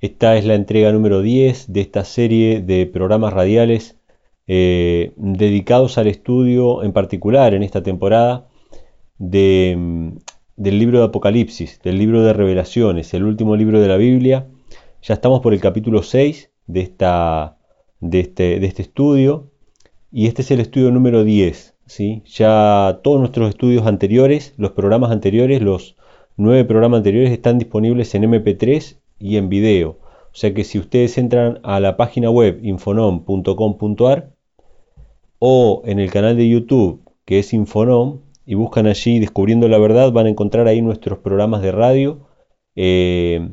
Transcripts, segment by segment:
esta es la entrega número 10 de esta serie de programas radiales eh, dedicados al estudio, en particular en esta temporada, mm, del libro de Apocalipsis, del libro de Revelaciones, el último libro de la Biblia. Ya estamos por el capítulo 6 de, esta, de, este, de este estudio y este es el estudio número 10. ¿sí? Ya todos nuestros estudios anteriores, los programas anteriores, los nueve programas anteriores están disponibles en MP3 y en video. O sea que si ustedes entran a la página web infonom.com.ar o en el canal de YouTube que es Infonom y buscan allí Descubriendo la Verdad, van a encontrar ahí nuestros programas de radio, eh,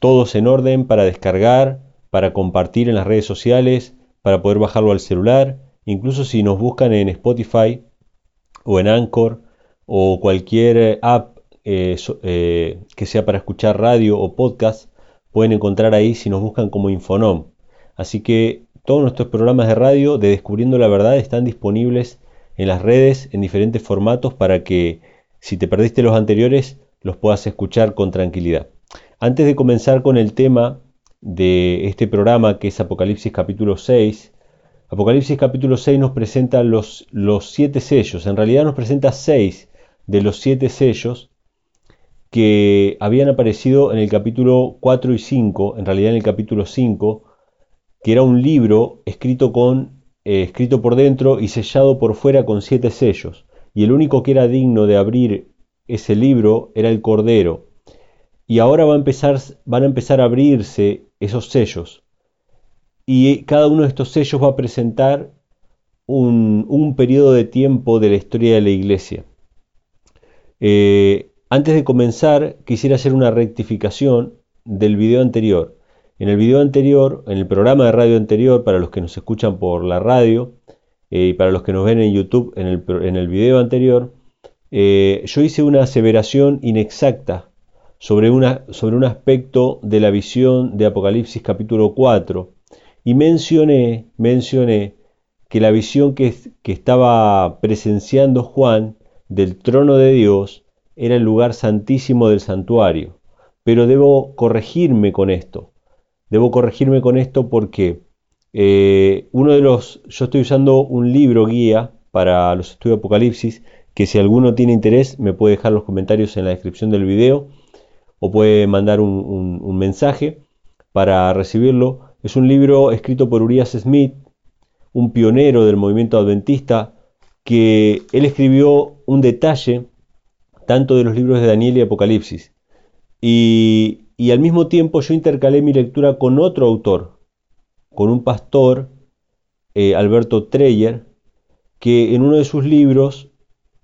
todos en orden para descargar, para compartir en las redes sociales, para poder bajarlo al celular. Incluso si nos buscan en Spotify o en Anchor o cualquier app eh, eh, que sea para escuchar radio o podcast, pueden encontrar ahí si nos buscan como Infonom. Así que todos nuestros programas de radio de Descubriendo la Verdad están disponibles en las redes en diferentes formatos para que si te perdiste los anteriores los puedas escuchar con tranquilidad. Antes de comenzar con el tema de este programa que es Apocalipsis capítulo 6, Apocalipsis capítulo 6 nos presenta los, los siete sellos, en realidad nos presenta seis de los siete sellos que habían aparecido en el capítulo 4 y 5, en realidad en el capítulo 5, que era un libro escrito, con, eh, escrito por dentro y sellado por fuera con siete sellos. Y el único que era digno de abrir ese libro era el Cordero. Y ahora va a empezar, van a empezar a abrirse esos sellos. Y cada uno de estos sellos va a presentar un, un periodo de tiempo de la historia de la iglesia. Eh, antes de comenzar, quisiera hacer una rectificación del video anterior. En el video anterior, en el programa de radio anterior, para los que nos escuchan por la radio eh, y para los que nos ven en YouTube en el, video anterior, eh, yo hice una aseveración inexacta sobre, un aspecto de la visión de Apocalipsis capítulo 4 y mencioné, mencioné que la visión que estaba presenciando Juan del trono de Dios era el lugar santísimo del santuario. Pero debo corregirme con esto. Debo corregirme con esto porque eh, uno de los, yo estoy usando un libro guía para los estudios de Apocalipsis, que si alguno tiene interés me puede dejar los comentarios en la descripción del video o puede mandar un, mensaje para recibirlo. Es un libro escrito por Urias Smith, un pionero del movimiento adventista, que él escribió un detalle tanto de los libros de Daniel y Apocalipsis. Y, al mismo tiempo yo intercalé mi lectura con otro autor, con un pastor, eh, Alberto Treyer, que en uno de sus libros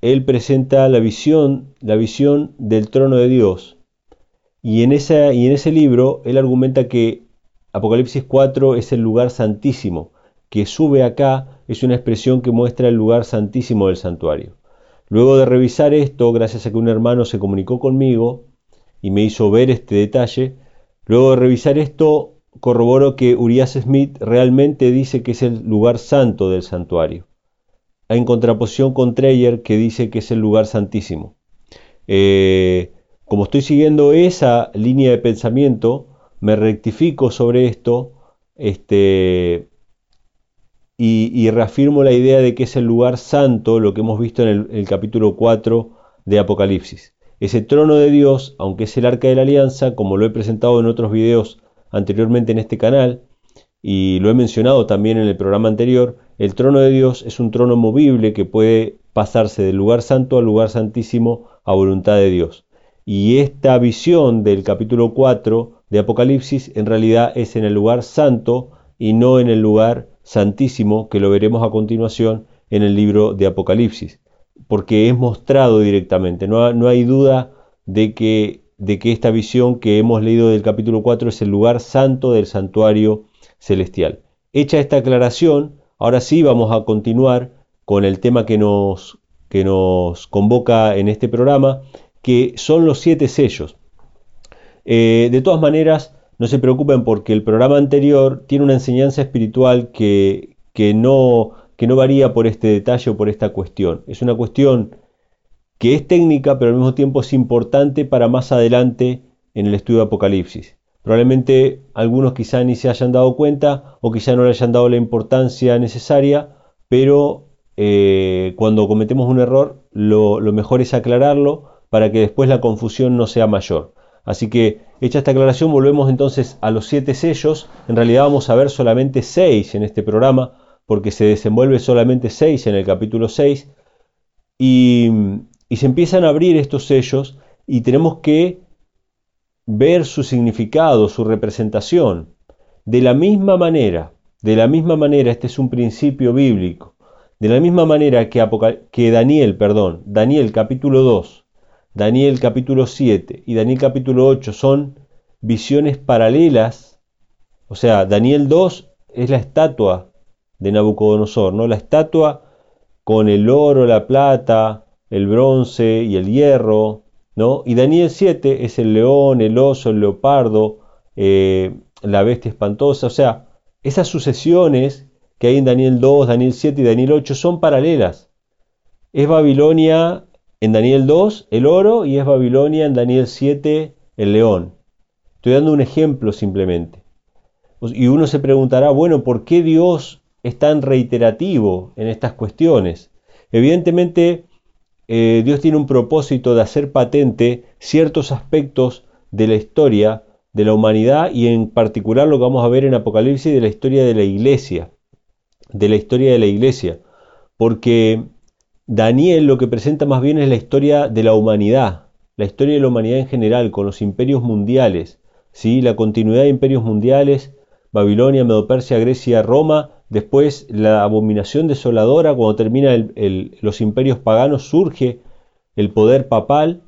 él presenta la visión, del trono de Dios. Y en, y en ese libro él argumenta que Apocalipsis 4 es el lugar santísimo, que sube acá es una expresión que muestra el lugar santísimo del santuario. Luego de revisar esto, gracias a que un hermano se comunicó conmigo y me hizo ver este detalle, luego de revisar esto, corroboro que Urias Smith realmente dice que es el lugar santo del santuario, en contraposición con Treyer que dice que es el lugar santísimo. Eh, como estoy siguiendo esa línea de pensamiento, me rectifico sobre esto, este, y, reafirmo la idea de que es el lugar santo, lo que hemos visto en el, capítulo 4 de Apocalipsis. Ese trono de Dios, aunque es el arca de la alianza, como lo he presentado en otros videos anteriormente en este canal, y lo he mencionado también en el programa anterior, el trono de Dios es un trono movible que puede pasarse del lugar santo al lugar santísimo a voluntad de Dios. Y esta visión del capítulo 4 de Apocalipsis en realidad es en el lugar santo y no en el lugar santísimo que lo veremos a continuación en el libro de Apocalipsis, porque es mostrado directamente, no, no hay duda de que, de que esta visión que hemos leído del capítulo 4 es el lugar santo del santuario celestial. hecha esta aclaración, ahora sí vamos a continuar con el tema que nos, que nos convoca en este programa, que son los siete sellos. Eh, de todas maneras, no se preocupen porque el programa anterior tiene una enseñanza espiritual que, no, varía por este detalle o por esta cuestión. Es una cuestión que es técnica, pero al mismo tiempo es importante para más adelante en el estudio de Apocalipsis. Probablemente algunos quizá ni se hayan dado cuenta o quizá no le hayan dado la importancia necesaria, pero eh, cuando cometemos un error lo mejor es aclararlo para que después la confusión no sea mayor. Así que, hecha esta aclaración, volvemos entonces a los siete sellos. En realidad vamos a ver solamente seis en este programa, porque se desenvuelve solamente seis en el capítulo 6. Y, se empiezan a abrir estos sellos y tenemos que ver su significado, su representación. De la misma manera, de la misma manera, este es un principio bíblico, de la misma manera que, que Daniel, perdón, Daniel capítulo 2, Daniel capítulo 7 y Daniel capítulo 8 son visiones paralelas, o sea, Daniel 2 es la estatua de Nabucodonosor, ¿no? La estatua con el oro, la plata, el bronce y el hierro, ¿no? Y Daniel 7 es el león, el oso, el leopardo, eh, la bestia espantosa, o sea, esas sucesiones que hay en Daniel 2, Daniel 7 y Daniel 8 son paralelas. Es Babilonia en Daniel 2 el oro y es Babilonia en Daniel 7 el león. Estoy dando un ejemplo simplemente. Y uno se preguntará, bueno, ¿por qué Dios es tan reiterativo en estas cuestiones? Evidentemente, eh, Dios tiene un propósito de hacer patente ciertos aspectos de la historia de la humanidad y en particular lo que vamos a ver en Apocalipsis de la historia de la iglesia, de la historia de la iglesia, porque Daniel lo que presenta más bien es la historia de la humanidad, la historia de la humanidad en general, con los imperios mundiales, ¿sí? la continuidad de imperios mundiales, Babilonia, Medopersia, Grecia, Roma, Después la abominación desoladora, cuando termina los imperios paganos, surge el poder papal.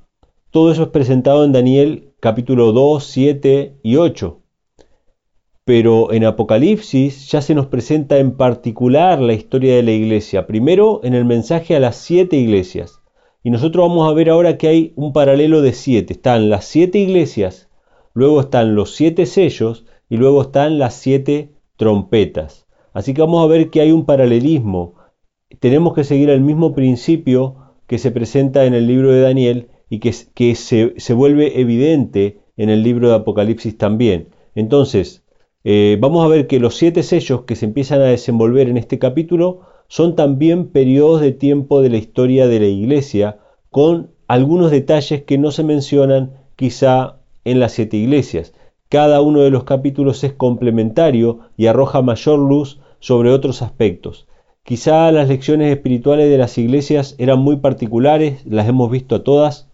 Todo eso es presentado en Daniel capítulo 2, 7 y 8. Pero en Apocalipsis ya se nos presenta en particular la historia de la iglesia. Primero en el mensaje a las siete iglesias. Y nosotros vamos a ver ahora que hay un paralelo de siete. Están las siete iglesias, luego están los siete sellos y luego están las siete trompetas. Así que vamos a ver que hay un paralelismo. Tenemos que seguir el mismo principio que se presenta en el libro de Daniel y que, se, vuelve evidente en el libro de Apocalipsis también. Entonces, eh, vamos a ver que los siete sellos que se empiezan a desenvolver en este capítulo son también periodos de tiempo de la historia de la iglesia, con algunos detalles que no se mencionan quizá en las siete iglesias. Cada uno de los capítulos es complementario y arroja mayor luz sobre otros aspectos. Quizá las lecciones espirituales de las iglesias eran muy particulares, las hemos visto a todas.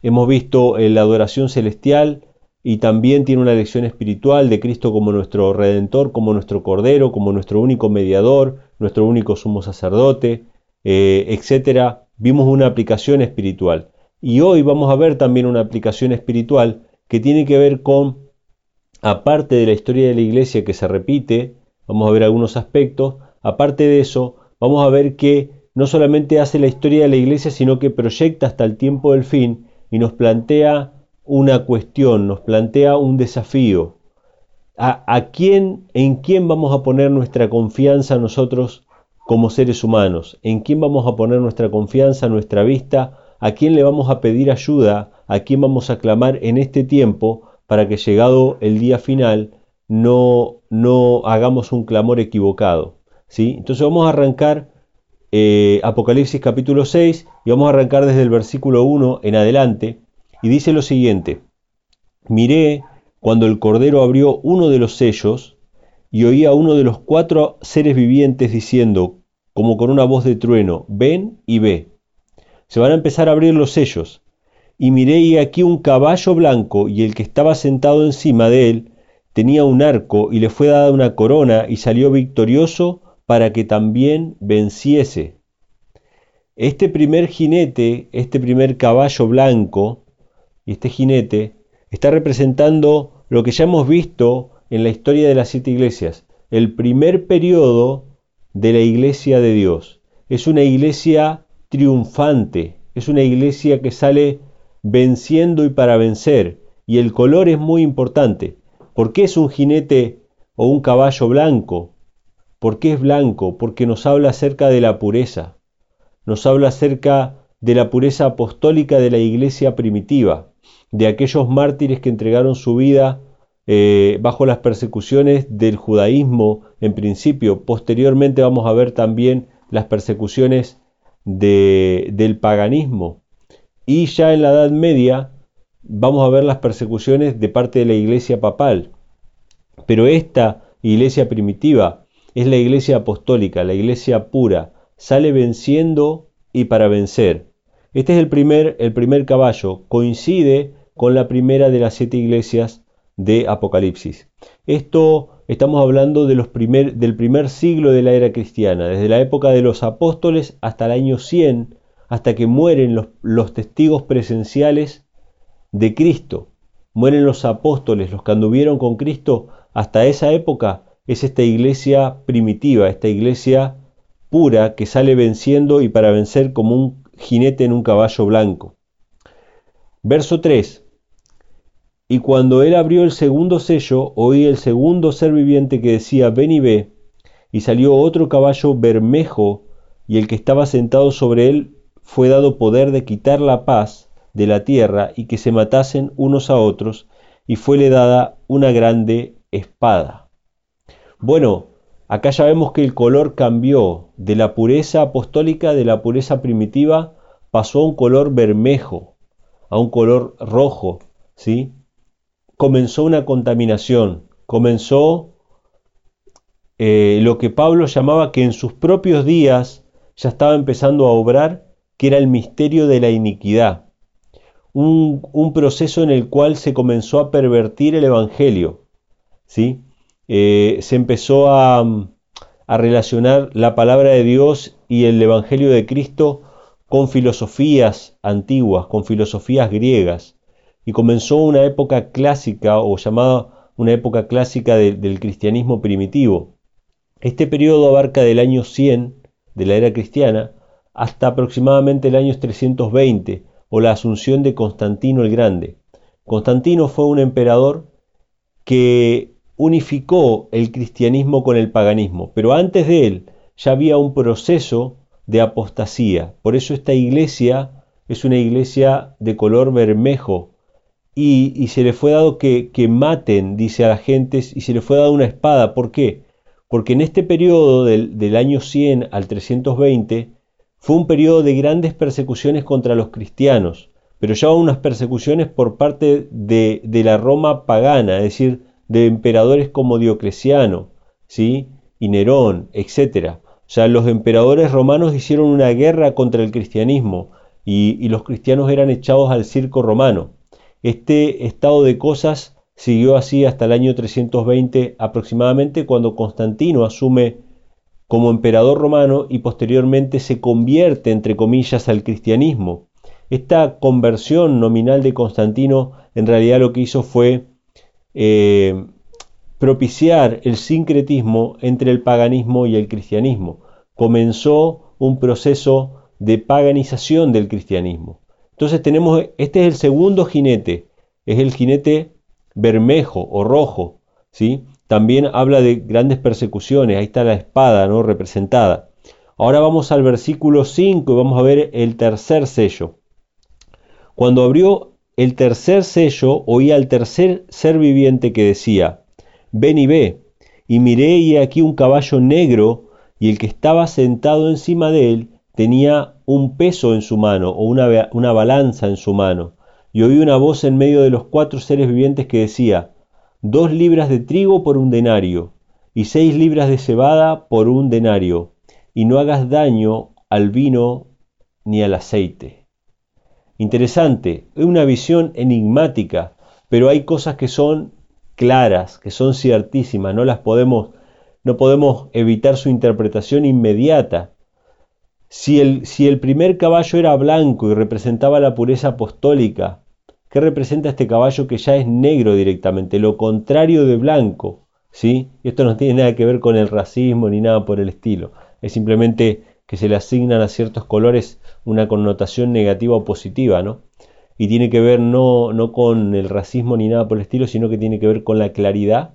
Hemos visto la adoración celestial y también tiene una lección espiritual de Cristo como nuestro redentor, como nuestro cordero, como nuestro único mediador, nuestro único sumo sacerdote, eh, etcétera. Vimos una aplicación espiritual. Y hoy vamos a ver también una aplicación espiritual que tiene que ver con, aparte de la historia de la iglesia que se repite, Vamos a ver algunos aspectos. Aparte de eso, vamos a ver que no solamente hace la historia de la iglesia, sino que proyecta hasta el tiempo del fin y nos plantea una cuestión, nos plantea un desafío. ¿A, quién, en quién vamos a poner nuestra confianza nosotros como seres humanos? ¿En quién vamos a poner nuestra confianza, nuestra vista? ¿A quién le vamos a pedir ayuda? ¿A quién vamos a clamar en este tiempo para que llegado el día final no, no hagamos un clamor equivocado. ¿sí? Entonces vamos a arrancar eh, Apocalipsis capítulo 6 y vamos a arrancar desde el versículo 1 en adelante y dice lo siguiente, miré cuando el Cordero abrió uno de los sellos y oí a uno de los cuatro seres vivientes diciendo, como con una voz de trueno, ven y ve. Se van a empezar a abrir los sellos. Y miré y aquí un caballo blanco y el que estaba sentado encima de él tenía un arco y le fue dada una corona y salió victorioso para que también venciese. Este primer jinete, este primer caballo blanco, y este jinete, está representando lo que ya hemos visto en la historia de las siete iglesias. el primer periodo de la iglesia de Dios. Es una iglesia triunfante, es una iglesia que sale venciendo y para vencer. Y el color es muy importante. ¿Por qué es un jinete o un caballo blanco? ¿Por qué es blanco? Porque nos habla acerca de la pureza. Nos habla acerca de la pureza apostólica de la iglesia primitiva, de aquellos mártires que entregaron su vida eh, bajo las persecuciones del judaísmo en principio. Posteriormente vamos a ver también las persecuciones del paganismo. Y ya en la Edad Media vamos a ver las persecuciones de parte de la iglesia papal. Pero esta iglesia primitiva es la iglesia apostólica, la iglesia pura, sale venciendo y para vencer. Este es el primer, el primer caballo, coincide con la primera de las siete iglesias de Apocalipsis. Esto estamos hablando del primer siglo de la era cristiana, desde la época de los apóstoles hasta el año 100, hasta que mueren los, los testigos presenciales de Cristo. Mueren los apóstoles, los que anduvieron con Cristo. Hasta esa época es esta iglesia primitiva, esta iglesia pura que sale venciendo y para vencer como un jinete en un caballo blanco. Verso 3. Y cuando él abrió el segundo sello, oí el segundo ser viviente que decía, ven y ve, y salió otro caballo bermejo, y el que estaba sentado sobre él fue dado poder de quitar la paz de la tierra y que se matasen unos a otros, y fuele dada una grande espada. Bueno, acá ya vemos que el color cambió de la pureza apostólica, de la pureza primitiva, pasó a un color bermejo, a un color rojo, ¿sí? comenzó una contaminación, comenzó eh, lo que Pablo llamaba que en sus propios días ya estaba empezando a obrar, que era el misterio de la iniquidad, un, proceso en el cual se comenzó a pervertir el Evangelio, ¿sí? Eh, se empezó a, relacionar la palabra de Dios y el Evangelio de Cristo con filosofías antiguas, con filosofías griegas, y comenzó una época clásica o llamada una época clásica del cristianismo primitivo. Este periodo abarca del año 100 de la era cristiana hasta aproximadamente el año 320 o la asunción de Constantino el Grande. Constantino fue un emperador que unificó el cristianismo con el paganismo, pero antes de él ya había un proceso de apostasía. Por eso esta iglesia es una iglesia de color bermejo, y, se le fue dado que, maten, dice a la gente, y se le fue dado una espada. ¿Por qué? Porque en este periodo del, año 100 al 320 fue un periodo de grandes persecuciones contra los cristianos, pero ya unas persecuciones por parte de, la Roma pagana, es decir, de emperadores como Diocleciano, ¿sí? y Nerón, etc. O sea, los emperadores romanos hicieron una guerra contra el cristianismo y los cristianos eran echados al circo romano. Este estado de cosas siguió así hasta el año 320 aproximadamente, cuando Constantino asume como emperador romano y posteriormente se convierte, entre comillas, al cristianismo. Esta conversión nominal de Constantino en realidad lo que hizo fue eh, propiciar el sincretismo entre el paganismo y el cristianismo. Comenzó un proceso de paganización del cristianismo. Entonces tenemos, este es el segundo jinete, es el jinete bermejo o rojo, ¿sí? También habla de grandes persecuciones, ahí está la espada, ¿no? Representada. Ahora vamos al versículo 5 y vamos a ver el tercer sello. Cuando abrió el tercer sello, oí al tercer ser viviente que decía, ven y ve, y miré y aquí un caballo negro, y el que estaba sentado encima de él tenía un peso en su mano o una, una balanza en su mano, y oí una voz en medio de los cuatro seres vivientes que decía, dos libras de trigo por un denario, y seis libras de cebada por un denario, y no hagas daño al vino ni al aceite. Interesante, es una visión enigmática, pero hay cosas que son claras, que son ciertísimas, no las podemos, no podemos evitar su interpretación inmediata. Si el, primer caballo era blanco y representaba la pureza apostólica, ¿qué representa este caballo que ya es negro directamente? Lo contrario de blanco, ¿sí? Y esto no tiene nada que ver con el racismo ni nada por el estilo. Es simplemente que se le asignan a ciertos colores una connotación negativa o positiva, ¿no? Y tiene que ver no, no con el racismo ni nada por el estilo, sino que tiene que ver con la claridad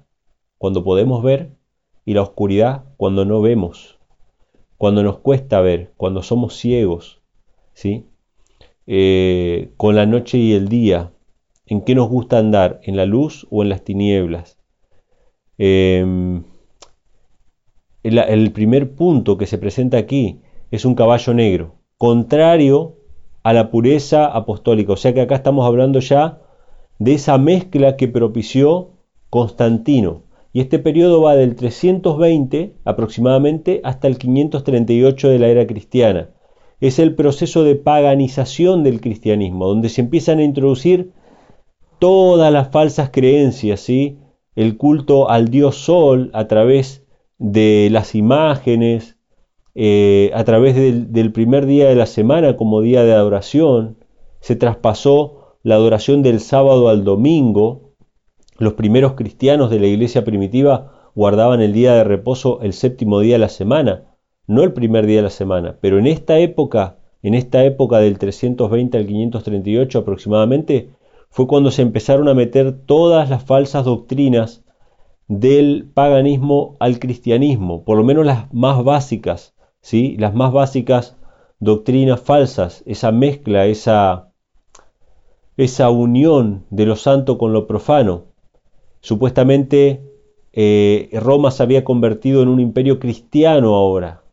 cuando podemos ver y la oscuridad cuando no vemos, cuando nos cuesta ver, cuando somos ciegos, ¿sí? Eh, con la noche y el día, en qué nos gusta andar, en la luz o en las tinieblas. Em, el, primer punto que se presenta aquí es un caballo negro, contrario a la pureza apostólica. O sea que acá estamos hablando ya de esa mezcla que propició Constantino. Y este periodo va del 320 aproximadamente hasta el 538 de la era cristiana. Es el proceso de paganización del cristianismo, donde se empiezan a introducir todas las falsas creencias, ¿sí? el culto al dios sol a través de las imágenes, eh, a través del, primer día de la semana como día de adoración, se traspasó la adoración del sábado al domingo. Los primeros cristianos de la iglesia primitiva guardaban el día de reposo el séptimo día de la semana, no el primer día de la semana, pero en esta época, en esta época del 320 al 538 aproximadamente, fue cuando se empezaron a meter todas las falsas doctrinas del paganismo al cristianismo, por lo menos las más básicas, ¿sí? las más básicas doctrinas falsas, esa mezcla, esa, esa unión de lo santo con lo profano. Supuestamente eh, Roma se había convertido en un imperio cristiano ahora,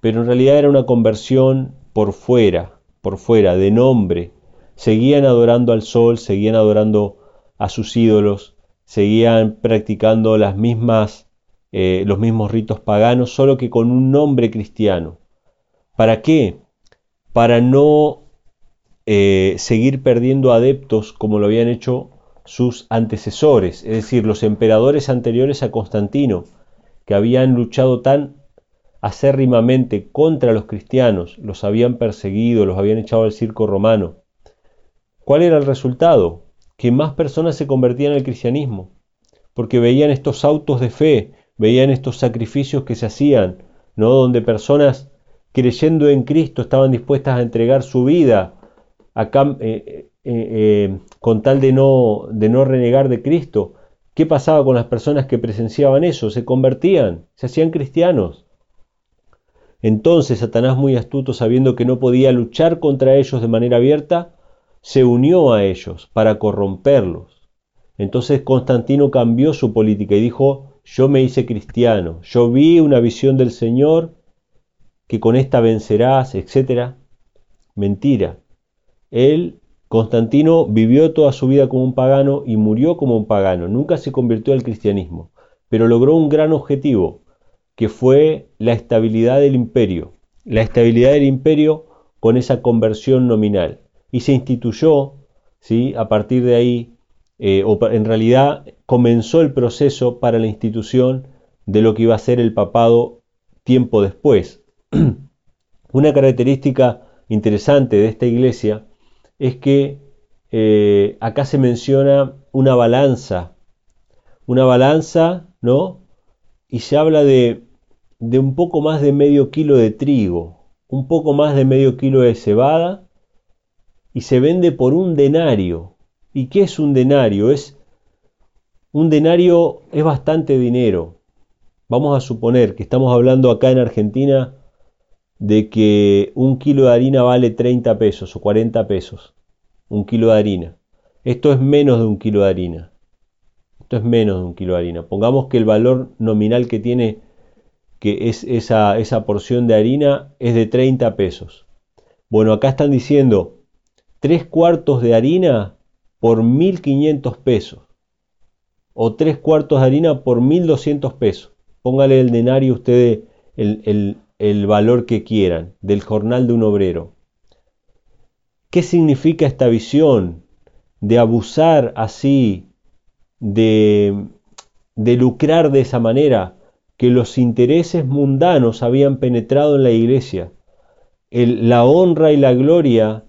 pero en realidad era una conversión por fuera, por fuera, de nombre, seguían adorando al sol, seguían adorando a sus ídolos, seguían practicando las mismas, eh, los mismos ritos paganos, solo que con un nombre cristiano. ¿Para qué? Para no eh, seguir perdiendo adeptos como lo habían hecho sus antecesores, es decir, los emperadores anteriores a Constantino, que habían luchado tan acérrimamente contra los cristianos, los habían perseguido, los habían echado al circo romano. ¿Cuál era el resultado? Que más personas se convertían al cristianismo, porque veían estos autos de fe, veían estos sacrificios que se hacían, ¿no? donde personas creyendo en Cristo estaban dispuestas a entregar su vida eh, eh, eh, con tal de no, de no renegar de Cristo. ¿Qué pasaba con las personas que presenciaban eso? Se convertían, se hacían cristianos. Entonces Satanás muy astuto, sabiendo que no podía luchar contra ellos de manera abierta, se unió a ellos para corromperlos. Entonces Constantino cambió su política y dijo, yo me hice cristiano, yo vi una visión del Señor, que con esta vencerás, etc. Mentira. Él, Constantino, vivió toda su vida como un pagano y murió como un pagano, nunca se convirtió al cristianismo, pero logró un gran objetivo, que fue la estabilidad del imperio. La estabilidad del imperio con esa conversión nominal y se instituyó, ¿sí? a partir de ahí, eh, o en realidad comenzó el proceso para la institución de lo que iba a ser el papado tiempo después. Una característica interesante de esta iglesia es que eh, acá se menciona una balanza, una balanza, ¿no? Y se habla de, de un poco más de medio kilo de trigo, un poco más de medio kilo de cebada y se vende por un denario. ¿Y qué es un denario? Es un denario es bastante dinero. Vamos a suponer que estamos hablando acá en Argentina de que un kilo de harina vale 30 pesos o 40 pesos. Un kilo de harina. Esto es menos de un kilo de harina. Esto es menos de un kilo de harina. Pongamos que el valor nominal que tiene que es esa, esa porción de harina es de 30 pesos. Bueno, acá están diciendo tres cuartos de harina por 1.500 pesos o tres cuartos de harina por 1.200 pesos. Póngale el denario ustedes el, el, valor que quieran del jornal de un obrero. ¿Qué significa esta visión de abusar así, de, de lucrar de esa manera? Que los intereses mundanos habían penetrado en la iglesia. la honra y la gloria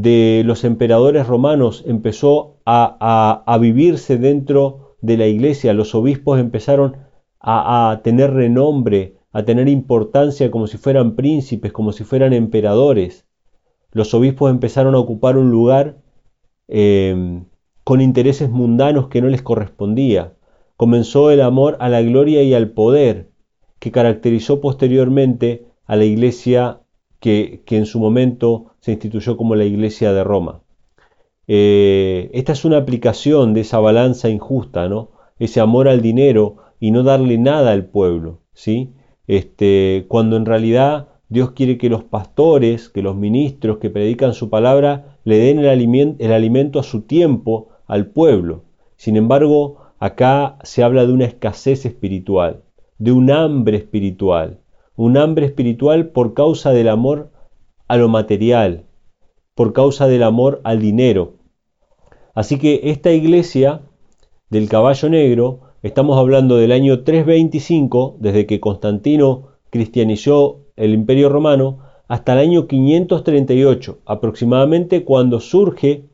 de los emperadores romanos empezó a, vivirse dentro de la iglesia. Los obispos empezaron a, a tener renombre, a tener importancia como si fueran príncipes, como si fueran emperadores. Los obispos empezaron a ocupar un lugar eh, con intereses mundanos que no les correspondía. Comenzó el amor a la gloria y al poder, que caracterizó posteriormente a la iglesia que, en su momento se instituyó como la iglesia de Roma. Eh, esta es una aplicación de esa balanza injusta, ¿no? Ese amor al dinero y no darle nada al pueblo, ¿sí? este, cuando en realidad Dios quiere que los pastores, que los ministros que predican su palabra, le den el, alimento, a su tiempo al pueblo. Sin embargo, acá se habla de una escasez espiritual, de un hambre espiritual, un hambre espiritual por causa del amor a lo material, por causa del amor al dinero. Así que esta iglesia del caballo negro Estamos hablando del año 325, desde que Constantino cristianizó el Imperio Romano, hasta el año 538, aproximadamente cuando surge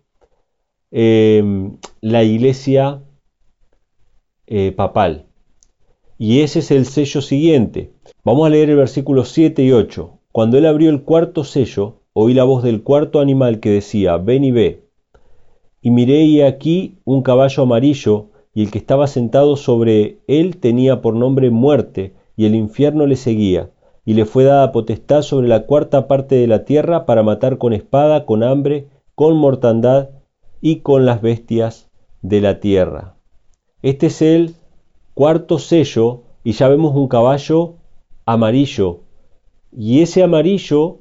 em, la iglesia eh, papal. Y ese es el sello siguiente. Vamos a leer el versículo 7 y 8. Cuando él abrió el cuarto sello, oí la voz del cuarto animal que decía, ven y ve. Y miré y aquí un caballo amarillo y el que estaba sentado sobre él tenía por nombre muerte, y el infierno le seguía, y le fue dada potestad sobre la cuarta parte de la tierra para matar con espada, con hambre, con mortandad y con las bestias de la tierra. Este es el cuarto sello, y ya vemos un caballo amarillo, y ese amarillo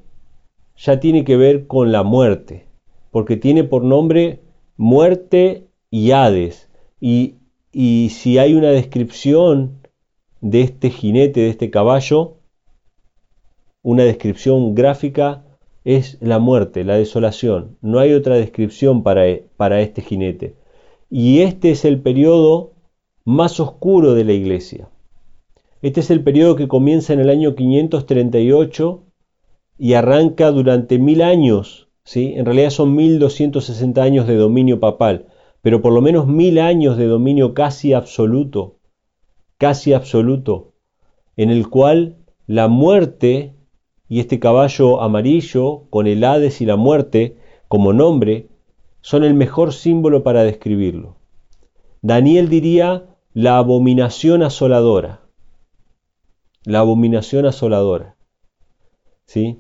ya tiene que ver con la muerte, porque tiene por nombre muerte y Hades, y y si hay una descripción de este jinete, de este caballo, una descripción gráfica, es la muerte, la desolación. No hay otra descripción para, e, para este jinete. Y este es el periodo más oscuro de la iglesia. Este es el periodo que comienza en el año 538 y arranca durante mil años. ¿sí? En realidad son 1260 años de dominio papal pero por lo menos mil años de dominio casi absoluto, casi absoluto, en el cual la muerte y este caballo amarillo con el Hades y la muerte como nombre son el mejor símbolo para describirlo. Daniel diría la abominación asoladora. La abominación asoladora. ¿Sí?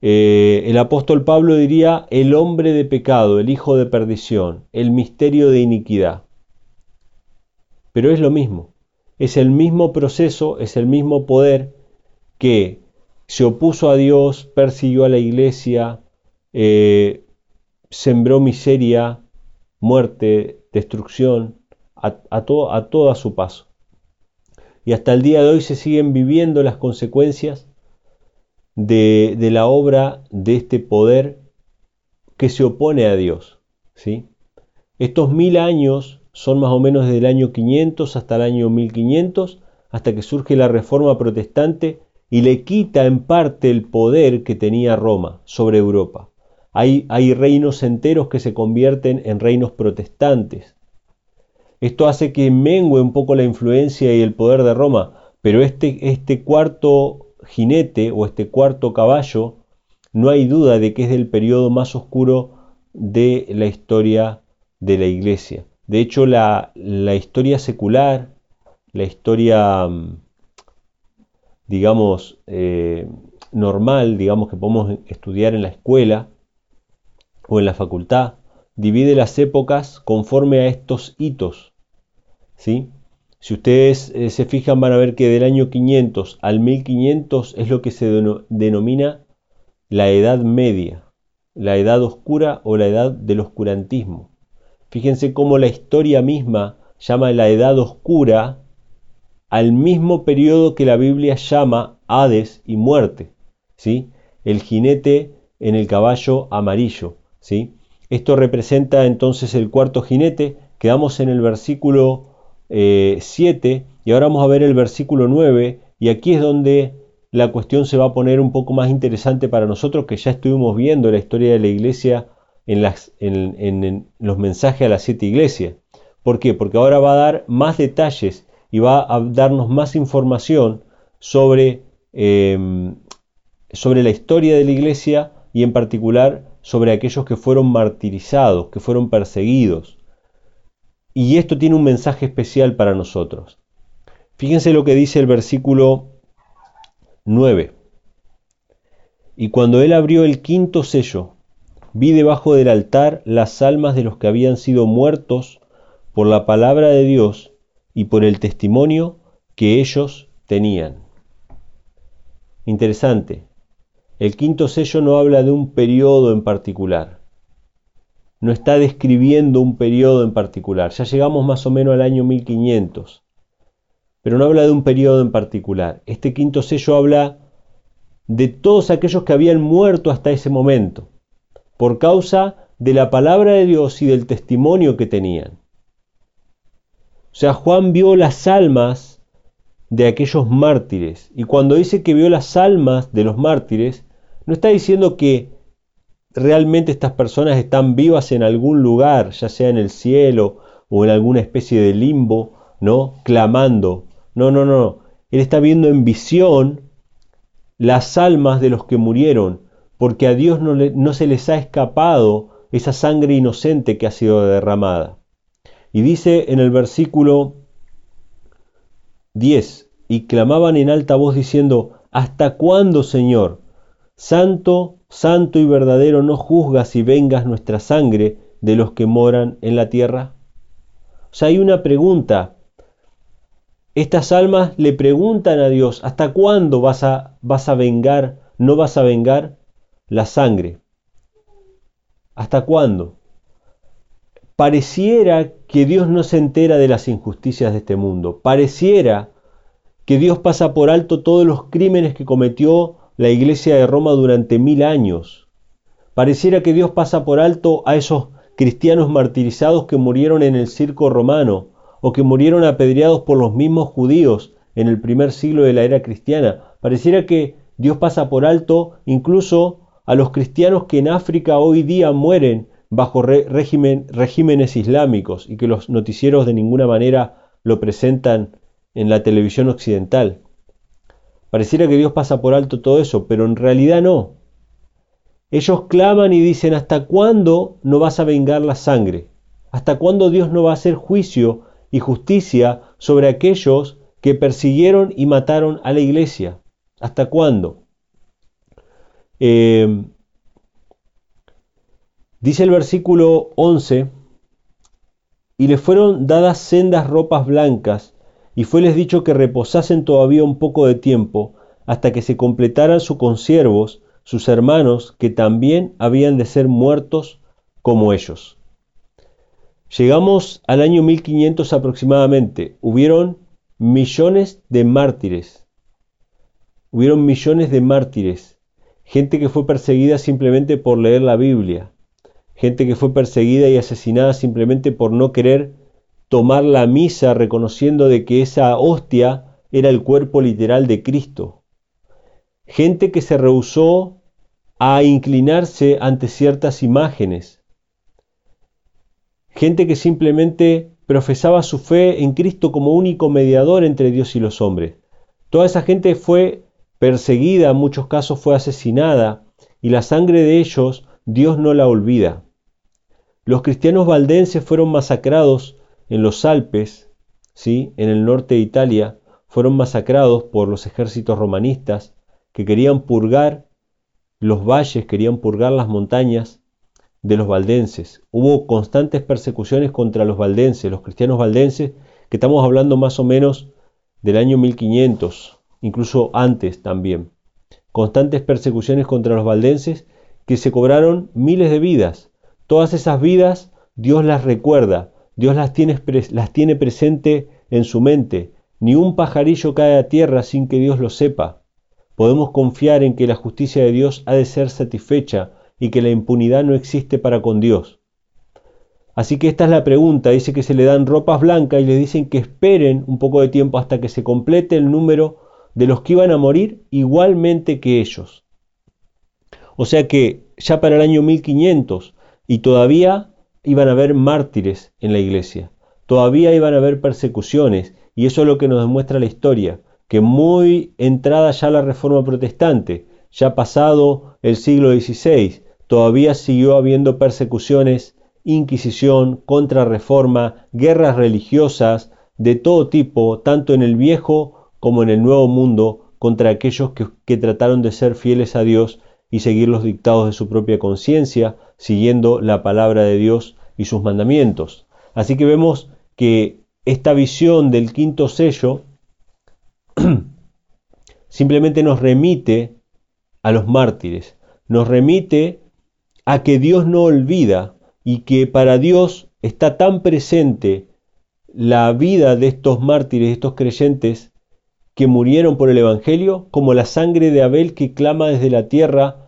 Eh, el apóstol Pablo diría el hombre de pecado, el hijo de perdición, el misterio de iniquidad. Pero es lo mismo, es el mismo proceso, es el mismo poder que se opuso a Dios, persiguió a la iglesia, eh, sembró miseria, muerte, destrucción, a, todo a su paso. Y hasta el día de hoy se siguen viviendo las consecuencias de, la obra de este poder que se opone a Dios. ¿sí? Estos mil años son más o menos desde el año 500 hasta el año 1500, hasta que surge la reforma protestante y le quita en parte el poder que tenía Roma sobre Europa. Hay, hay reinos enteros que se convierten en reinos protestantes. Esto hace que mengue un poco la influencia y el poder de Roma, pero este, este cuarto jinete o este cuarto caballo, no hay duda de que es del periodo más oscuro de la historia de la iglesia. De hecho, la, historia secular, la historia, mm, digamos, eh, normal, digamos que podemos estudiar en la escuela o en la facultad, divide las épocas conforme a estos hitos. ¿Sí? Si ustedes eh, se fijan van a ver que del año 500 al 1500 es lo que se denomina la Edad Media, la Edad Oscura o la Edad del Oscurantismo. Fíjense cómo la historia misma llama la Edad Oscura al mismo periodo que la Biblia llama Hades y muerte, ¿sí? El jinete en el caballo amarillo, ¿sí? Esto representa entonces el cuarto jinete. Quedamos en el versículo 7 eh, y ahora vamos a ver el versículo 9 y aquí es donde la cuestión se va a poner un poco más interesante para nosotros que ya estuvimos viendo la historia de la iglesia en, los mensajes a las siete iglesias. ¿Por qué? Porque ahora va a dar más detalles y va a darnos más información sobre, em, sobre la historia de la iglesia y en particular sobre aquellos que fueron martirizados, que fueron perseguidos. Y esto tiene un mensaje especial para nosotros. Fíjense lo que dice el versículo 9. Y cuando él abrió el quinto sello, vi debajo del altar las almas de los que habían sido muertos por la palabra de Dios y por el testimonio que ellos tenían. Interesante. El quinto sello no habla de un periodo en particular. No está describiendo un periodo en particular. Ya llegamos más o menos al año 1500. Pero no habla de un periodo en particular. Este quinto sello habla de todos aquellos que habían muerto hasta ese momento, por causa de la palabra de Dios y del testimonio que tenían. O sea, Juan vio las almas de aquellos mártires. Y cuando dice que vio las almas de los mártires, no está diciendo que realmente estas personas están vivas en algún lugar, ya sea en el cielo o en alguna especie de limbo, ¿no? Clamando. No, no, no. Él está viendo en visión las almas de los que murieron, porque a Dios no, no se les ha escapado esa sangre inocente que ha sido derramada. Y dice en el versículo 10, y clamaban en alta voz diciendo, ¿Hasta cuándo, Señor? Santo, santo y verdadero, no juzgas y vengas nuestra sangre de los que moran en la tierra. O sea, hay una pregunta. Estas almas le preguntan a Dios, ¿hasta cuándo vas a, vas a vengar, no vas a vengar la sangre? ¿Hasta cuándo? Pareciera que Dios no se entera de las injusticias de este mundo. Pareciera que Dios pasa por alto todos los crímenes que cometió la iglesia de Roma durante mil años. Pareciera que Dios pasa por alto a esos cristianos martirizados que murieron en el circo romano o que murieron apedreados por los mismos judíos en el primer siglo de la era cristiana. Pareciera que Dios pasa por alto incluso a los cristianos que en África hoy día mueren bajo regímenes islámicos y que los noticieros de ninguna manera lo presentan en la televisión occidental. Pareciera que Dios pasa por alto todo eso, pero en realidad no. Ellos claman y dicen, ¿hasta cuándo no vas a vengar la sangre? ¿Hasta cuándo Dios no va a hacer juicio y justicia sobre aquellos que persiguieron y mataron a la iglesia? ¿Hasta cuándo? Eh, Dice el versículo 11, y le fueron dadas sendas ropas blancas, y fueles dicho que reposasen todavía un poco de tiempo, hasta que se completaran sus consiervos, sus hermanos, que también habían de ser muertos como ellos. Llegamos al año 1500 aproximadamente. Hubieron millones de mártires. Hubieron millones de mártires. Gente que fue perseguida simplemente por leer la Biblia gente que fue perseguida y asesinada simplemente por no querer tomar la misa reconociendo de que esa hostia era el cuerpo literal de Cristo. Gente que se rehusó a inclinarse ante ciertas imágenes. Gente que simplemente profesaba su fe en Cristo como único mediador entre Dios y los hombres. Toda esa gente fue perseguida, en muchos casos fue asesinada, y la sangre de ellos Dios no la olvida. Los cristianos valdenses fueron masacrados en los Alpes, ¿sí? en el norte de Italia, fueron masacrados por los ejércitos romanistas que querían purgar los valles, querían purgar las montañas de los valdenses. Hubo constantes persecuciones contra los valdenses, los cristianos valdenses, que estamos hablando más o menos del año 1500, incluso antes también. Constantes persecuciones contra los valdenses que se cobraron miles de vidas. Todas esas vidas Dios las recuerda, Dios las tiene, presente en su mente. Ni un pajarillo cae a tierra sin que Dios lo sepa. Podemos confiar en que la justicia de Dios ha de ser satisfecha y que la impunidad no existe para con Dios. Así que esta es la pregunta. Dice que se le dan ropas blancas y le dicen que esperen un poco de tiempo hasta que se complete el número de los que iban a morir igualmente que ellos. O sea que ya para el año 1500 y todavía iban a haber mártires en la iglesia. todavía iban a haber persecuciones, y eso es lo que nos demuestra la historia, que muy entrada ya la reforma protestante, ya pasado el siglo XVI, todavía siguió habiendo persecuciones, inquisición, contrarreforma, guerras religiosas de todo tipo, tanto en el viejo como en el nuevo mundo, contra aquellos que, que trataron de ser fieles a Dios y seguir los dictados de su propia conciencia, siguiendo la palabra de Dios y sus mandamientos. Así que vemos que esta visión del quinto sello simplemente nos remite a los mártires, nos remite a que Dios no olvida y que para Dios está tan presente la vida de estos mártires, estos creyentes que murieron por el Evangelio, como la sangre de Abel que clama desde la tierra,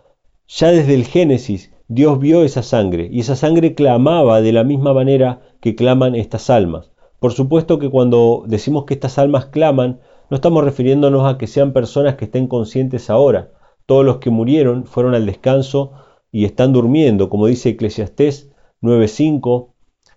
ya desde el Génesis, Dios vio esa sangre y esa sangre clamaba de la misma manera que claman estas almas. Por supuesto que cuando decimos que estas almas claman, no estamos refiriéndonos a que sean personas que estén conscientes ahora. Todos los que murieron fueron al descanso y están durmiendo, como dice Eclesiastés 9.5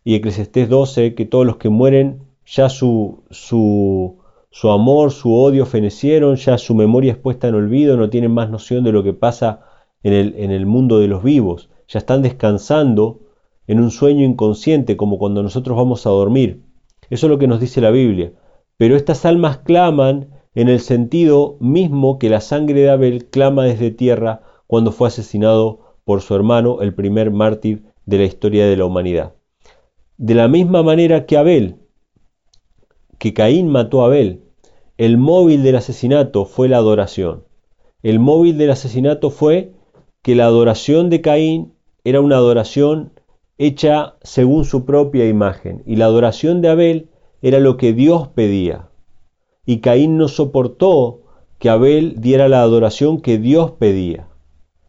y Eclesiastés 12, que todos los que mueren ya su, su, su amor, su odio fenecieron, ya su memoria es puesta en olvido, no tienen más noción de lo que pasa en el, mundo de los vivos, ya están descansando en un sueño inconsciente como cuando nosotros vamos a dormir. Eso es lo que nos dice la Biblia. Pero estas almas claman en el sentido mismo que la sangre de Abel clama desde tierra cuando fue asesinado por su hermano, el primer mártir de la historia de la humanidad. De la misma manera que Abel, que Caín mató a Abel, el móvil del asesinato fue la adoración. El móvil del asesinato fue que la adoración de Caín era una adoración hecha según su propia imagen y la adoración de Abel era lo que Dios pedía. Y Caín no soportó que Abel diera la adoración que Dios pedía.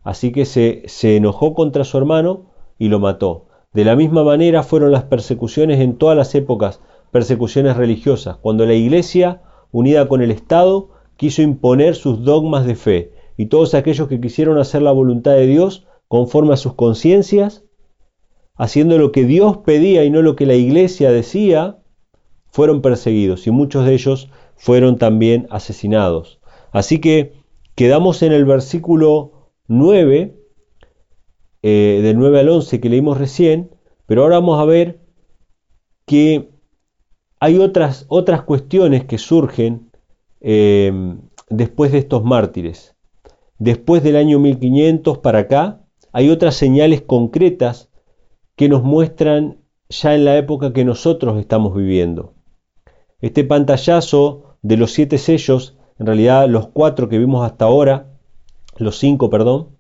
Así que se, se enojó contra su hermano y lo mató. De la misma manera fueron las persecuciones en todas las épocas, persecuciones religiosas, cuando la iglesia, unida con el Estado, quiso imponer sus dogmas de fe, y todos aquellos que quisieron hacer la voluntad de Dios conforme a sus conciencias, haciendo lo que Dios pedía y no lo que la iglesia decía, fueron perseguidos y muchos de ellos fueron también asesinados. Así que quedamos en el versículo 9, eh, del 9 al 11 que leímos recién, pero ahora vamos a ver que hay otras, otras cuestiones que surgen eh, después de estos mártires. Después del año 1500 para acá, hay otras señales concretas que nos muestran ya en la época que nosotros estamos viviendo. Este pantallazo de los siete sellos, en realidad los cuatro que vimos hasta ahora, los cinco, perdón,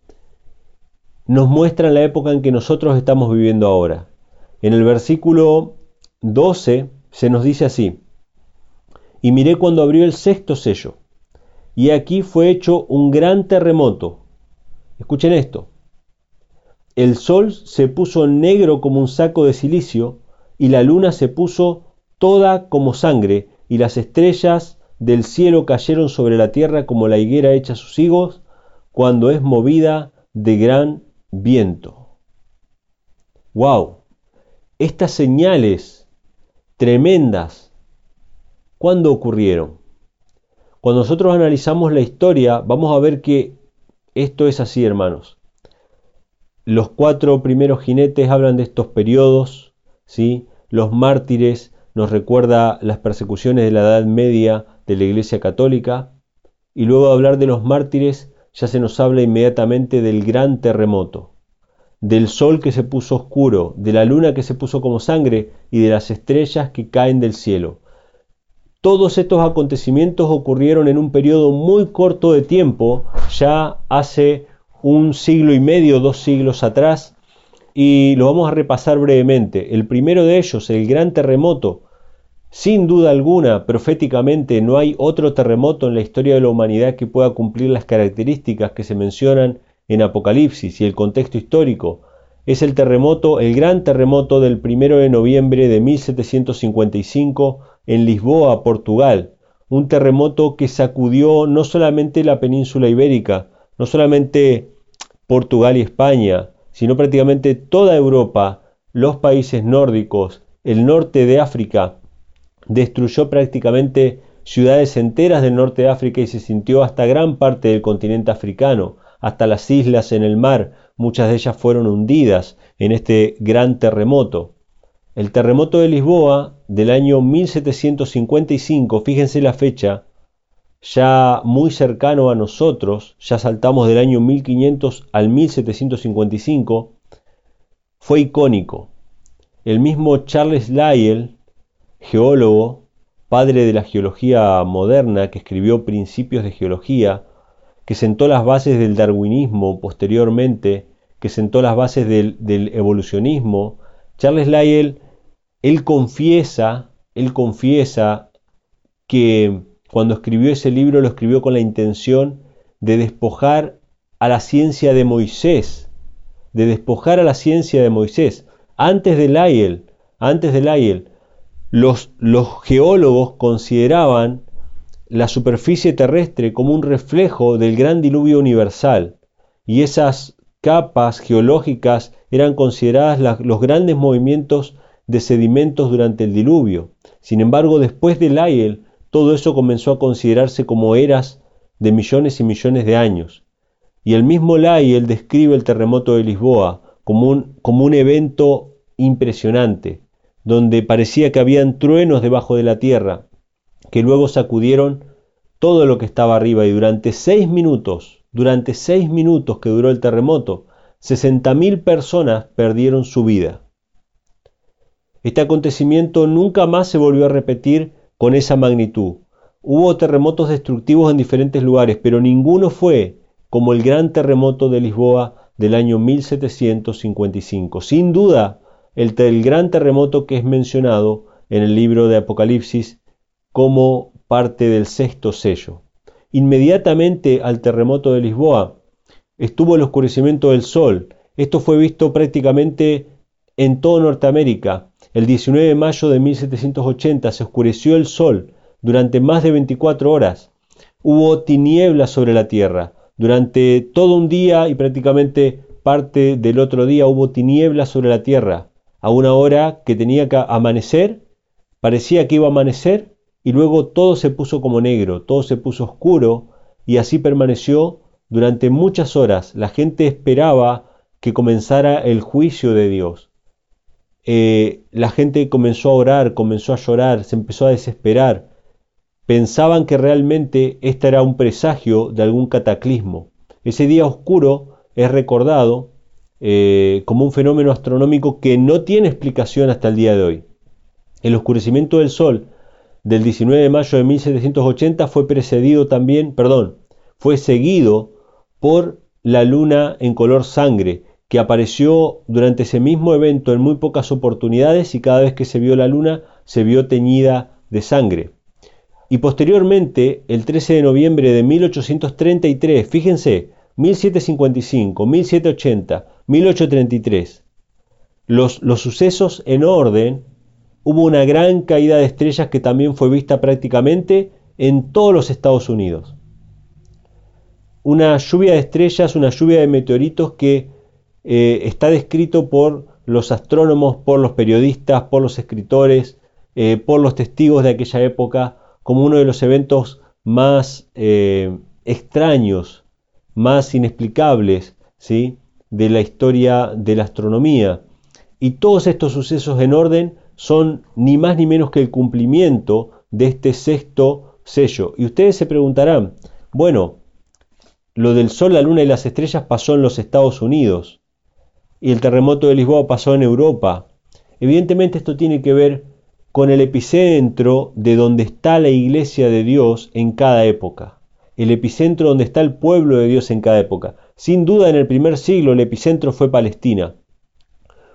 nos muestran la época en que nosotros estamos viviendo ahora. En el versículo 12 se nos dice así, y miré cuando abrió el sexto sello, y aquí fue hecho un gran terremoto. Escuchen esto. El sol se puso negro como un saco de silicio, y la luna se puso toda como sangre, y las estrellas del cielo cayeron sobre la tierra como la higuera hecha sus higos, cuando es movida de gran viento. ¡Wow! Estas señales tremendas, ¿cuándo ocurrieron? Cuando nosotros analizamos la historia, vamos a ver que esto es así, hermanos. Los cuatro primeros jinetes hablan de estos periodos, ¿sí? Los mártires nos recuerda las persecuciones de la Edad Media de la Iglesia Católica, y luego de hablar de los mártires ya se nos habla inmediatamente del gran terremoto, del sol que se puso oscuro, de la luna que se puso como sangre y de las estrellas que caen del cielo. Todos estos acontecimientos ocurrieron en un periodo muy corto de tiempo, ya hace un siglo y medio, dos siglos atrás, y lo vamos a repasar brevemente. El primero de ellos, el gran terremoto, sin duda alguna, proféticamente no hay otro terremoto en la historia de la humanidad que pueda cumplir las características que se mencionan en Apocalipsis y el contexto histórico. Es el terremoto, el gran terremoto del primero de noviembre de 1755 en Lisboa, Portugal. Un terremoto que sacudió no solamente la península ibérica, no solamente Portugal y España, sino prácticamente toda Europa, los países nórdicos el norte de África, destruyó prácticamente ciudades enteras del norte de África y se sintió hasta gran parte del continente africano, hasta las islas en el mar, muchas de ellas fueron hundidas en este gran terremoto. El terremoto de Lisboa del año 1755, fíjense la fecha, ya muy cercano a nosotros, ya saltamos del año 1500 al 1755, fue icónico. El mismo Charles Lyell, geólogo, padre de la geología moderna, que escribió Principios de Geología, que sentó las bases del darwinismo posteriormente, que sentó las bases del, evolucionismo, Charles Lyell, él confiesa, él confiesa que cuando escribió ese libro lo escribió con la intención de despojar a la ciencia de Moisés, de despojar a la ciencia de Moisés. Antes de Lyell, antes de Lyell, los, los geólogos consideraban la superficie terrestre como un reflejo del gran diluvio universal y esas capas geológicas eran consideradas los grandes movimientos de sedimentos durante el diluvio. Sin embargo, después de Lyell, todo eso comenzó a considerarse como eras de millones y millones de años. Y el mismo Lyell describe el terremoto de Lisboa como un, como un evento impresionante, donde parecía que habían truenos debajo de la tierra, que luego sacudieron todo lo que estaba arriba y durante seis minutos, durante seis minutos que duró el terremoto, 60.000 personas perdieron su vida. Este acontecimiento nunca más se volvió a repetir con esa magnitud. Hubo terremotos destructivos en diferentes lugares, pero ninguno fue como el gran terremoto de Lisboa del año 1755. Sin duda, el, gran terremoto que es mencionado en el libro de Apocalipsis como parte del sexto sello. Inmediatamente al terremoto de Lisboa estuvo el oscurecimiento del sol. Esto fue visto prácticamente en toda Norteamérica. El 19 de mayo de 1780 se oscureció el sol durante más de 24 horas. Hubo tinieblas sobre la tierra. Durante todo un día y prácticamente parte del otro día hubo tinieblas sobre la tierra. A una hora que tenía que amanecer, parecía que iba a amanecer y luego todo se puso como negro, todo se puso oscuro y así permaneció durante muchas horas. La gente esperaba que comenzara el juicio de Dios. Eh, la gente comenzó a orar, comenzó a llorar, se empezó a desesperar. Pensaban que realmente este era un presagio de algún cataclismo. Ese día oscuro es recordado eh, como un fenómeno astronómico que no tiene explicación hasta el día de hoy. El oscurecimiento del Sol del 19 de mayo de 1780 fue precedido también, perdón, fue seguido por la luna en color sangre, que apareció durante ese mismo evento en muy pocas oportunidades y cada vez que se vio la luna se vio teñida de sangre. Y posteriormente, el 13 de noviembre de 1833, fíjense, 1755, 1780, 1833, los, los sucesos en orden, hubo una gran caída de estrellas que también fue vista prácticamente en todos los Estados Unidos. Una lluvia de estrellas, una lluvia de meteoritos que eh, está descrito por los astrónomos, por los periodistas, por los escritores, eh, por los testigos de aquella época, como uno de los eventos más eh, extraños, más inexplicables ¿sí? de la historia de la astronomía. Y todos estos sucesos en orden son ni más ni menos que el cumplimiento de este sexto sello. Y ustedes se preguntarán, bueno, lo del Sol, la Luna y las estrellas pasó en los Estados Unidos y el terremoto de Lisboa pasó en Europa. Evidentemente esto tiene que ver con el epicentro de donde está la iglesia de Dios en cada época, el epicentro donde está el pueblo de Dios en cada época. Sin duda en el primer siglo el epicentro fue Palestina.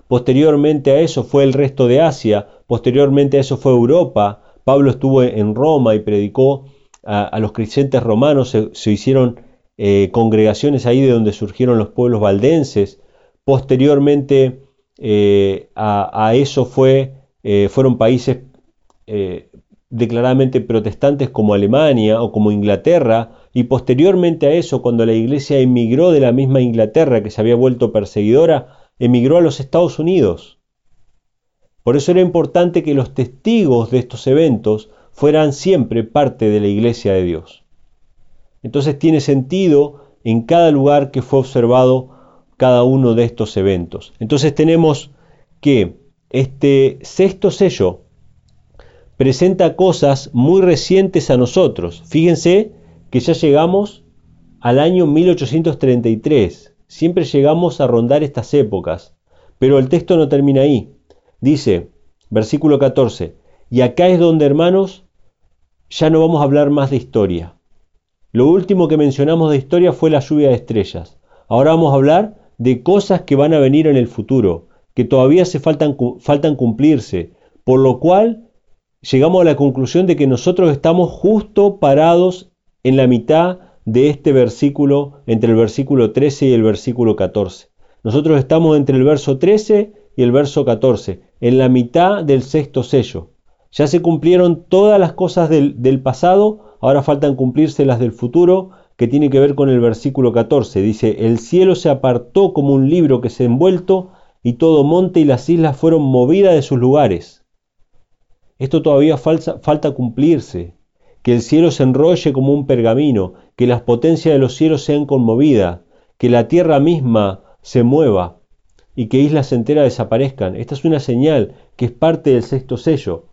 Posteriormente a eso fue el resto de Asia, posteriormente a eso fue Europa. Pablo estuvo en Roma y predicó a, los creyentes romanos, se, hicieron eh, congregaciones ahí de donde surgieron los pueblos valdenses. Posteriormente eh, a, eso eh, fueron países eh, declaradamente protestantes como Alemania o como Inglaterra, y posteriormente a eso, cuando la iglesia emigró de la misma Inglaterra que se había vuelto perseguidora, emigró a los Estados Unidos. Por eso era importante que los testigos de estos eventos fueran siempre parte de la iglesia de Dios. Entonces tiene sentido en cada lugar que fue observado cada uno de estos eventos. Entonces tenemos que este sexto sello presenta cosas muy recientes a nosotros. Fíjense que ya llegamos al año 1833. Siempre llegamos a rondar estas épocas. Pero el texto no termina ahí. Dice, versículo 14, y acá es donde, hermanos, ya no vamos a hablar más de historia. Lo último que mencionamos de historia fue la lluvia de estrellas. Ahora vamos a hablar de cosas que van a venir en el futuro, que todavía se faltan, faltan cumplirse, por lo cual llegamos a la conclusión de que nosotros estamos justo parados en la mitad de este versículo, entre el versículo 13 y el versículo 14. Nosotros estamos entre el verso 13 y el verso 14, en la mitad del sexto sello. Ya se cumplieron todas las cosas del, del pasado, ahora faltan cumplirse las del futuro, que tiene que ver con el versículo 14. Dice, el cielo se apartó como un libro que se envuelto y todo monte y las islas fueron movidas de sus lugares. Esto todavía falta cumplirse, que el cielo se enrolle como un pergamino, que las potencias de los cielos sean conmovidas, que la tierra misma se mueva y que islas enteras desaparezcan. Esta es una señal que es parte del sexto sello.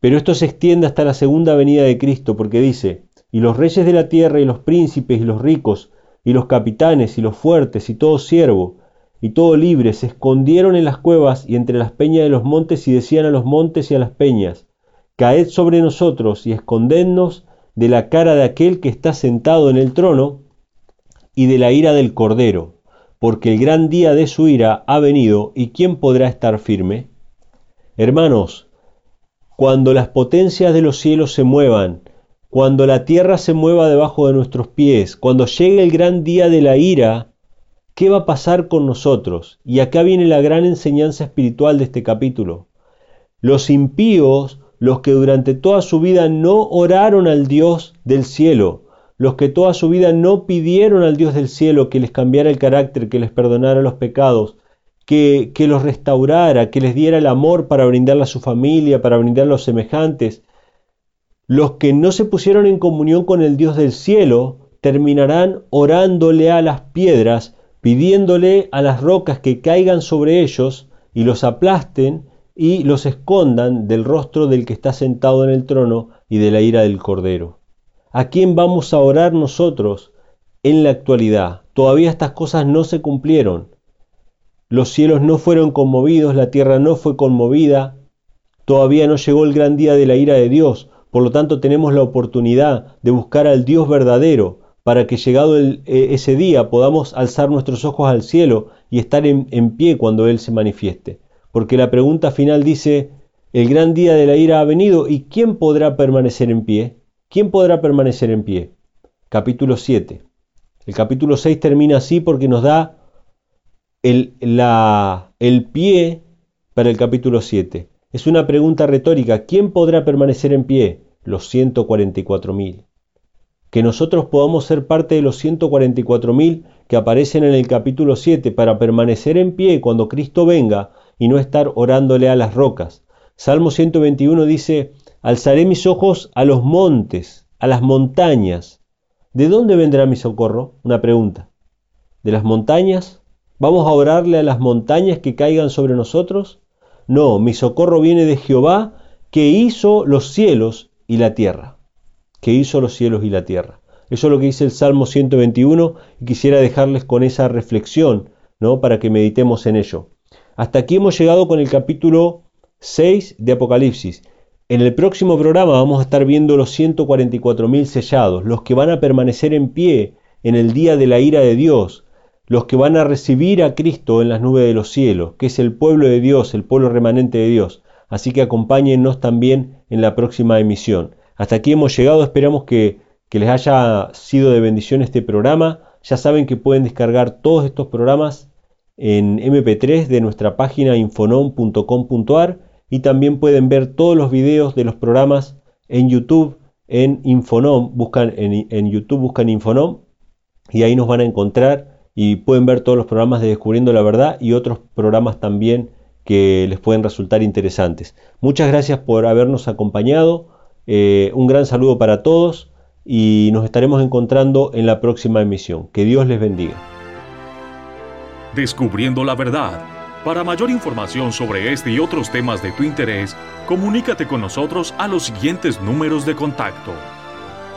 Pero esto se extiende hasta la segunda venida de Cristo, porque dice, y los reyes de la tierra y los príncipes y los ricos y los capitanes y los fuertes y todo siervo y todo libre se escondieron en las cuevas y entre las peñas de los montes y decían a los montes y a las peñas, Caed sobre nosotros y escondednos de la cara de aquel que está sentado en el trono y de la ira del Cordero, porque el gran día de su ira ha venido y ¿quién podrá estar firme? Hermanos, cuando las potencias de los cielos se muevan, cuando la tierra se mueva debajo de nuestros pies, cuando llegue el gran día de la ira, ¿Qué va a pasar con nosotros? Y acá viene la gran enseñanza espiritual de este capítulo. Los impíos, los que durante toda su vida no oraron al Dios del cielo, los que toda su vida no pidieron al Dios del cielo que les cambiara el carácter, que les perdonara los pecados, que, los restaurara, que les diera el amor para brindarle a su familia, para brindarle a los semejantes, los que no se pusieron en comunión con el Dios del cielo terminarán orándole a las piedras pidiéndole a las rocas que caigan sobre ellos y los aplasten y los escondan del rostro del que está sentado en el trono y de la ira del Cordero. ¿A quién vamos a orar nosotros en la actualidad? Todavía estas cosas no se cumplieron. Los cielos no fueron conmovidos, la tierra no fue conmovida, todavía no llegó el gran día de la ira de Dios, por lo tanto tenemos la oportunidad de buscar al Dios verdadero, para que llegado e, ese día podamos alzar nuestros ojos al cielo y estar en, pie cuando Él se manifieste. Porque la pregunta final dice, el gran día de la ira ha venido y ¿quién podrá permanecer en pie? ¿Quién podrá permanecer en pie? Capítulo 7. El capítulo 6 termina así porque nos da el, el pie para el capítulo 7. Es una pregunta retórica. ¿Quién podrá permanecer en pie? Los 144.000 que nosotros podamos ser parte de los 144.000 que aparecen en el capítulo 7 para permanecer en pie cuando Cristo venga y no estar orándole a las rocas. Salmo 121 dice, alzaré mis ojos a los montes, a las montañas. ¿De dónde vendrá mi socorro? Una pregunta. ¿De las montañas? ¿Vamos a orarle a las montañas que caigan sobre nosotros? No, mi socorro viene de Jehová que hizo los cielos y la tierra que hizo los cielos y la tierra. Eso es lo que dice el Salmo 121 y quisiera dejarles con esa reflexión, ¿no? Para que meditemos en ello. Hasta aquí hemos llegado con el capítulo 6 de Apocalipsis. En el próximo programa vamos a estar viendo los 144.000 sellados, los que van a permanecer en pie en el día de la ira de Dios, los que van a recibir a Cristo en las nubes de los cielos, que es el pueblo de Dios, el pueblo remanente de Dios. Así que acompáñennos también en la próxima emisión. Hasta aquí hemos llegado, esperamos que, les haya sido de bendición este programa. Ya saben que pueden descargar todos estos programas en MP3 de nuestra página infonom.com.ar y también pueden ver todos los videos de los programas en YouTube en Infonom, buscan en, en, YouTube buscan Infonom y ahí nos van a encontrar y pueden ver todos los programas de Descubriendo la Verdad y otros programas también que les pueden resultar interesantes. Muchas gracias por habernos acompañado, eh, un gran saludo para todos y nos estaremos encontrando en la próxima emisión. Que Dios les bendiga. Descubriendo la verdad. Para mayor información sobre este y otros temas de tu interés, comunícate con nosotros a los siguientes números de contacto.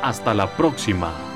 Hasta la próxima.